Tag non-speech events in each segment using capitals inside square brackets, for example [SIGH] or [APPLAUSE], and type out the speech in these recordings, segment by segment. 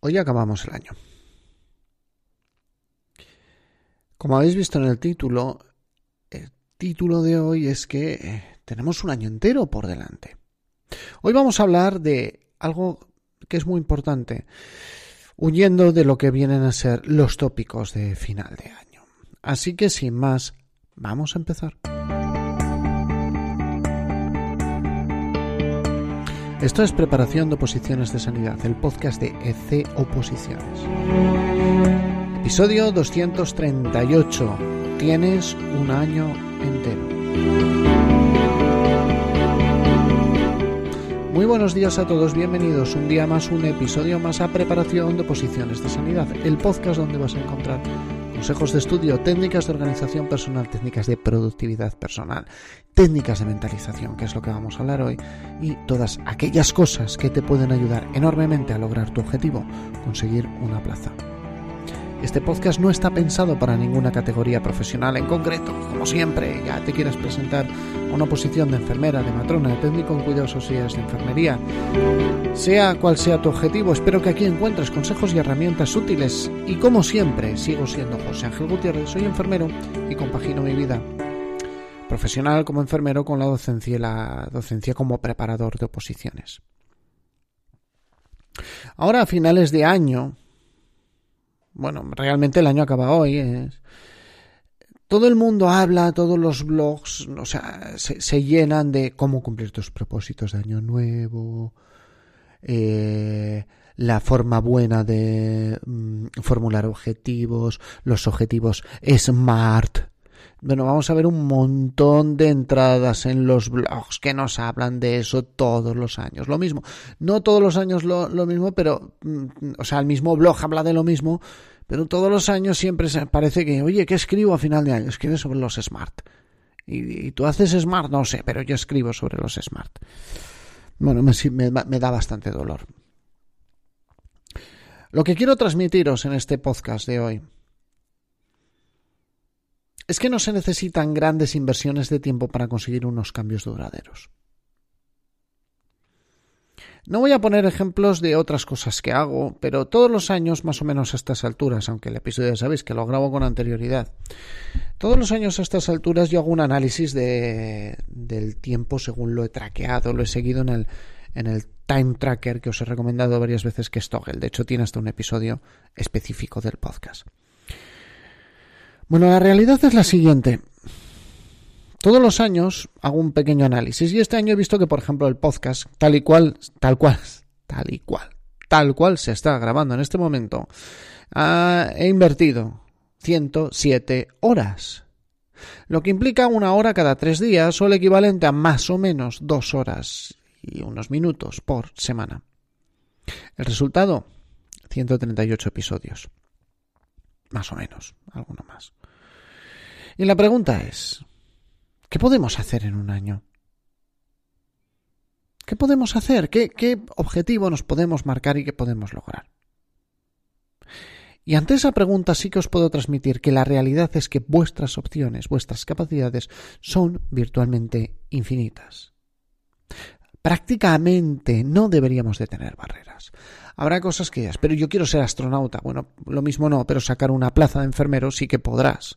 Hoy acabamos el año. Como habéis visto en el título, el título de hoy es que eh, tenemos un año entero por delante. Hoy vamos a hablar de algo que es muy importante, huyendo de lo que vienen a ser los tópicos de final de año. Así que sin más, vamos a empezar. Esto es Preparación de Oposiciones de Sanidad, el podcast de EC Oposiciones. Episodio 238. Tienes un año entero. Muy buenos días a todos, bienvenidos un día más, un episodio más a Preparación de Oposiciones de Sanidad, el podcast donde vas a encontrar consejos de estudio, técnicas de organización personal, técnicas de productividad personal, técnicas de mentalización, que es lo que vamos a hablar hoy, y todas aquellas cosas que te pueden ayudar enormemente a lograr tu objetivo, conseguir una plaza. Este podcast no está pensado para ninguna categoría profesional en concreto. Como siempre, ya te quieras presentar a una posición de enfermera, de matrona, de técnico en cuidados sociales de enfermería. Sea cual sea tu objetivo, espero que aquí encuentres consejos y herramientas útiles. Y como siempre, sigo siendo José Ángel Gutiérrez, soy enfermero y compagino mi vida profesional como enfermero con la docencia y la docencia como preparador de oposiciones. Ahora a finales de año, bueno, realmente el año acaba hoy. todo el mundo habla, todos los blogs, o sea, se, llenan de cómo cumplir tus propósitos de año nuevo, eh, la forma buena de mm, formular objetivos, los objetivos SMART, bueno, vamos a ver un montón de entradas en los blogs que nos hablan de eso todos los años. Lo mismo. No todos los años lo, mismo, pero, mm, o sea, el mismo blog habla de lo mismo, pero todos los años siempre parece que, oye, ¿qué escribo a final de año? Escribe sobre los smart. Y, tú haces smart, no sé, pero yo escribo sobre los smart. Bueno, me, me da bastante dolor. Lo que quiero transmitiros en este podcast de hoy es que no se necesitan grandes inversiones de tiempo para conseguir unos cambios duraderos. No voy a poner ejemplos de otras cosas que hago, pero todos los años, más o menos a estas alturas, aunque el episodio ya sabéis que lo grabo con anterioridad, todos los años a estas alturas yo hago un análisis de, del tiempo según lo he traqueado, lo he seguido en el, en el time tracker que os he recomendado varias veces que es Toggle. De hecho, tiene hasta un episodio específico del podcast. Bueno, la realidad es la siguiente. Todos los años hago un pequeño análisis y este año he visto que, por ejemplo, el podcast, tal y cual, tal cual, tal y cual, tal cual se está grabando en este momento, he invertido 107 horas. Lo que implica una hora cada tres días o el equivalente a más o menos dos horas y unos minutos por semana. El resultado, 138 episodios. Más o menos, alguno más. Y la pregunta es, ¿qué podemos hacer en un año? ¿Qué podemos hacer? ¿Qué, objetivo nos podemos marcar y qué podemos lograr? Y ante esa pregunta sí que os puedo transmitir que la realidad es que vuestras opciones, vuestras capacidades son virtualmente infinitas. Prácticamente no deberíamos de tener barreras. Habrá cosas que ya, pero yo quiero ser astronauta. Bueno, lo mismo no, pero sacar una plaza de enfermero sí que podrás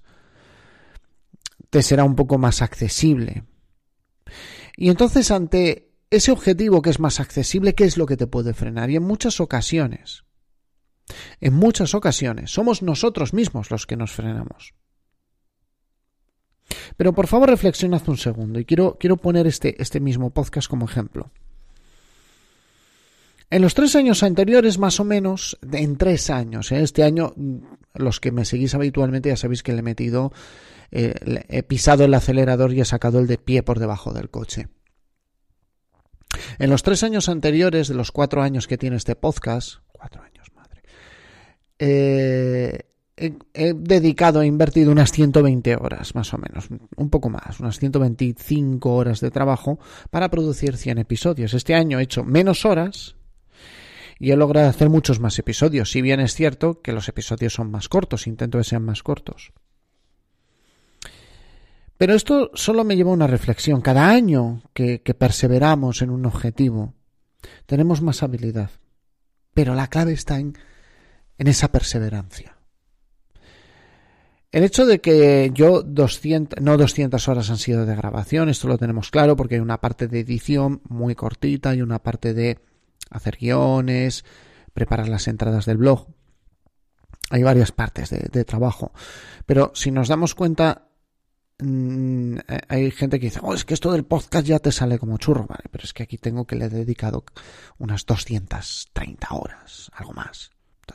te será un poco más accesible. Y entonces ante ese objetivo que es más accesible, ¿qué es lo que te puede frenar? Y en muchas ocasiones, en muchas ocasiones, somos nosotros mismos los que nos frenamos. Pero por favor reflexionad un segundo y quiero, quiero poner este, este mismo podcast como ejemplo. En los tres años anteriores, más o menos, en tres años, ¿eh? este año, los que me seguís habitualmente ya sabéis que le he metido eh, he pisado el acelerador y he sacado el de pie por debajo del coche. En los tres años anteriores, de los cuatro años que tiene este podcast, cuatro años, madre, eh, he, dedicado, he invertido unas 120 horas, más o menos, un poco más, unas 125 horas de trabajo para producir 100 episodios. Este año he hecho menos horas y he logrado hacer muchos más episodios, si bien es cierto que los episodios son más cortos, intento que sean más cortos. Pero esto solo me lleva a una reflexión. Cada año que, perseveramos en un objetivo, tenemos más habilidad. Pero la clave está en, en esa perseverancia. El hecho de que yo 200, no 200 horas han sido de grabación, esto lo tenemos claro porque hay una parte de edición muy cortita y una parte de hacer guiones, preparar las entradas del blog. Hay varias partes de, trabajo. Pero si nos damos cuenta, mm, hay gente que dice, oh, es que esto del podcast ya te sale como churro, vale, pero es que aquí tengo que le he dedicado unas 230 horas, algo más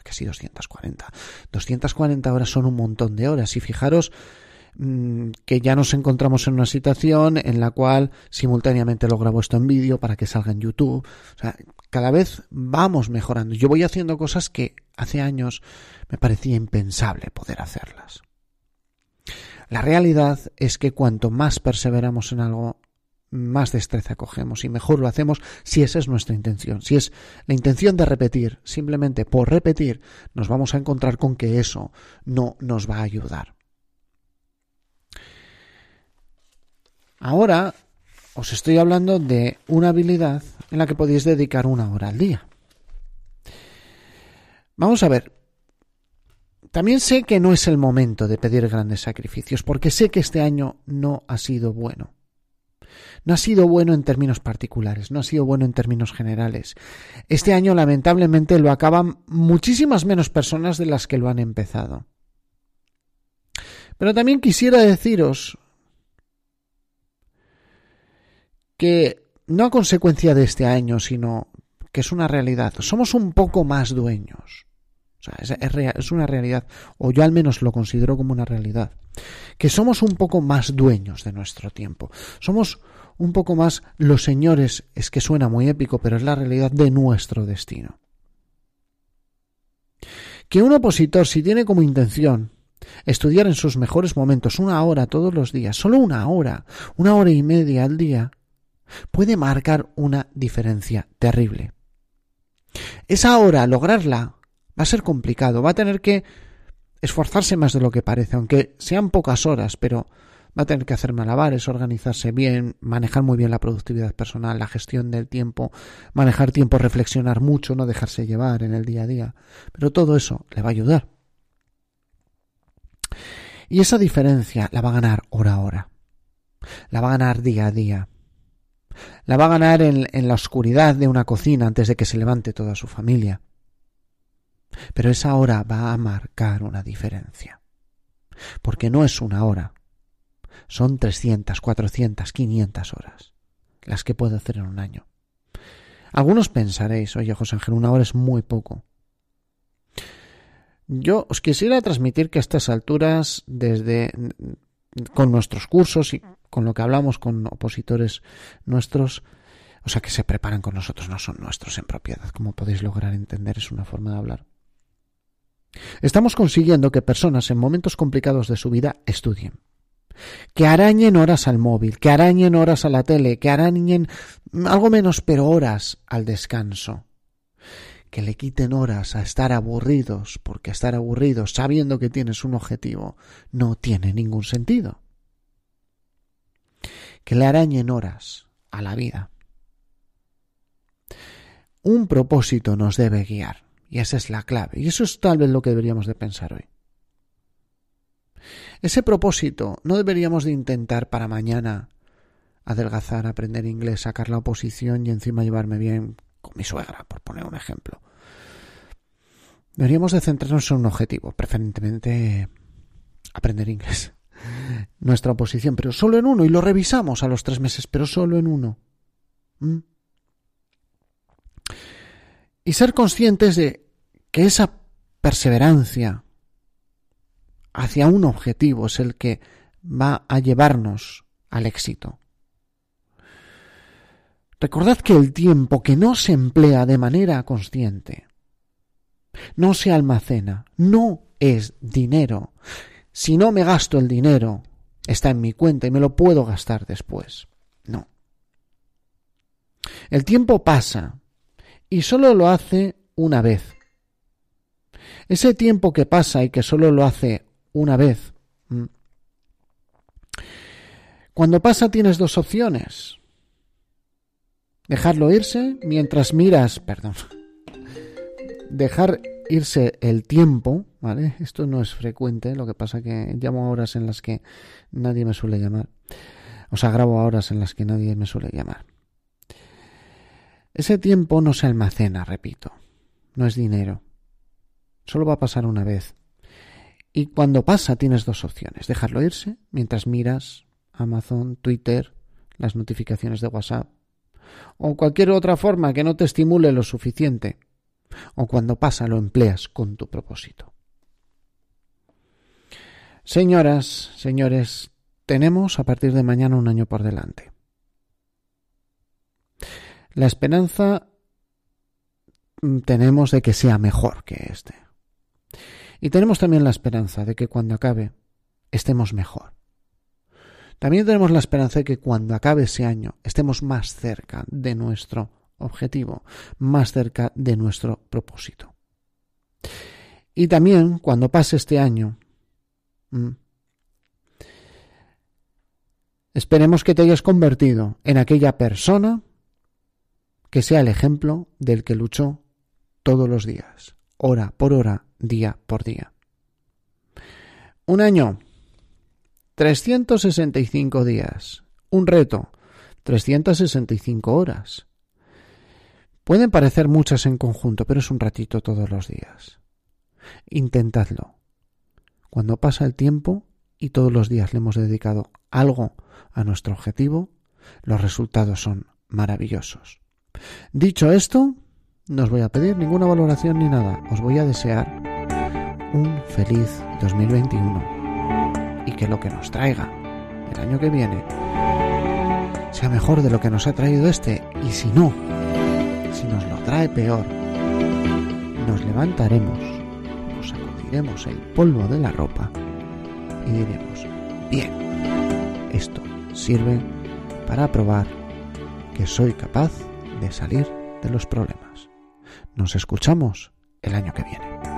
casi 240. 240 horas son un montón de horas y fijaros que ya nos encontramos en una situación en la cual simultáneamente lo grabo esto en vídeo para que salga en YouTube. O sea, cada vez vamos mejorando. Yo voy haciendo cosas que hace años me parecía impensable poder hacerlas. La realidad es que cuanto más perseveramos en algo, más destreza cogemos y mejor lo hacemos si esa es nuestra intención. Si es la intención de repetir, simplemente por repetir, nos vamos a encontrar con que eso no nos va a ayudar. Ahora os estoy hablando de una habilidad en la que podéis dedicar una hora al día. Vamos a ver. También sé que no es el momento de pedir grandes sacrificios, porque sé que este año no ha sido bueno. No ha sido bueno en términos particulares, no ha sido bueno en términos generales. Este año lamentablemente lo acaban muchísimas menos personas de las que lo han empezado. Pero también quisiera deciros que no a consecuencia de este año, sino que es una realidad. Somos un poco más dueños. O sea, es, es, una realidad, o yo al menos lo considero como una realidad, que somos un poco más dueños de nuestro tiempo. Somos un poco más los señores, es que suena muy épico, pero es la realidad de nuestro destino. Que un opositor, si tiene como intención estudiar en sus mejores momentos una hora todos los días, solo una hora, una hora y media al día, puede marcar una diferencia terrible. Esa hora, lograrla, va a ser complicado, va a tener que esforzarse más de lo que parece, aunque sean pocas horas, pero va a tener que hacer malabares, organizarse bien, manejar muy bien la productividad personal, la gestión del tiempo, manejar tiempo, reflexionar mucho, no dejarse llevar en el día a día. Pero todo eso le va a ayudar. Y esa diferencia la va a ganar hora a hora. La va a ganar día a día. La va a ganar en, la oscuridad de una cocina antes de que se levante toda su familia. Pero esa hora va a marcar una diferencia. Porque no es una hora, son 300, 400, 500 horas, las que puedo hacer en un año. Algunos pensaréis, oye José Ángel, una hora es muy poco. Yo os quisiera transmitir que a estas alturas, desde con nuestros cursos y con lo que hablamos con opositores nuestros, o sea que se preparan con nosotros, no son nuestros en propiedad, como podéis lograr entender, es una forma de hablar. Estamos consiguiendo que personas en momentos complicados de su vida estudien. Que arañen horas al móvil, que arañen horas a la tele, que arañen algo menos pero horas al descanso, que le quiten horas a estar aburridos, porque estar aburridos sabiendo que tienes un objetivo no tiene ningún sentido. Que le arañen horas a la vida. Un propósito nos debe guiar, y esa es la clave, y eso es tal vez lo que deberíamos de pensar hoy. Ese propósito no deberíamos de intentar para mañana adelgazar, aprender inglés, sacar la oposición y encima llevarme bien con mi suegra, por poner un ejemplo. Deberíamos de centrarnos en un objetivo, preferentemente aprender inglés. [LAUGHS] Nuestra oposición, pero solo en uno, y lo revisamos a los tres meses, pero solo en uno. ¿Mm? Y ser conscientes de que esa perseverancia, hacia un objetivo es el que va a llevarnos al éxito. Recordad que el tiempo que no se emplea de manera consciente, no se almacena, no es dinero. Si no me gasto el dinero, está en mi cuenta y me lo puedo gastar después. No. El tiempo pasa y solo lo hace una vez. Ese tiempo que pasa y que solo lo hace una vez. Mm. Cuando pasa tienes dos opciones. Dejarlo irse mientras miras, perdón, dejar irse el tiempo, ¿vale? Esto no es frecuente, lo que pasa que llamo a horas en las que nadie me suele llamar. O sea, grabo a horas en las que nadie me suele llamar. Ese tiempo no se almacena, repito. No es dinero. Solo va a pasar una vez. Y cuando pasa tienes dos opciones. Dejarlo irse mientras miras Amazon, Twitter, las notificaciones de WhatsApp o cualquier otra forma que no te estimule lo suficiente o cuando pasa lo empleas con tu propósito. Señoras, señores, tenemos a partir de mañana un año por delante. La esperanza mm, tenemos de que sea mejor que este. Y tenemos también la esperanza de que cuando acabe estemos mejor. También tenemos la esperanza de que cuando acabe ese año estemos más cerca de nuestro objetivo, más cerca de nuestro propósito. Y también cuando pase este año, esperemos que te hayas convertido en aquella persona que sea el ejemplo del que luchó todos los días, hora por hora, día por día. Un año, 365 días. Un reto, 365 horas. Pueden parecer muchas en conjunto, pero es un ratito todos los días. Intentadlo. Cuando pasa el tiempo y todos los días le hemos dedicado algo a nuestro objetivo, los resultados son maravillosos. Dicho esto, no os voy a pedir ninguna valoración ni nada. Os voy a desear un feliz 2021 y que lo que nos traiga el año que viene sea mejor de lo que nos ha traído este y si no, si nos lo trae peor, nos levantaremos, nos sacudiremos el polvo de la ropa y diremos, bien, esto sirve para probar que soy capaz de salir de los problemas. Nos escuchamos el año que viene.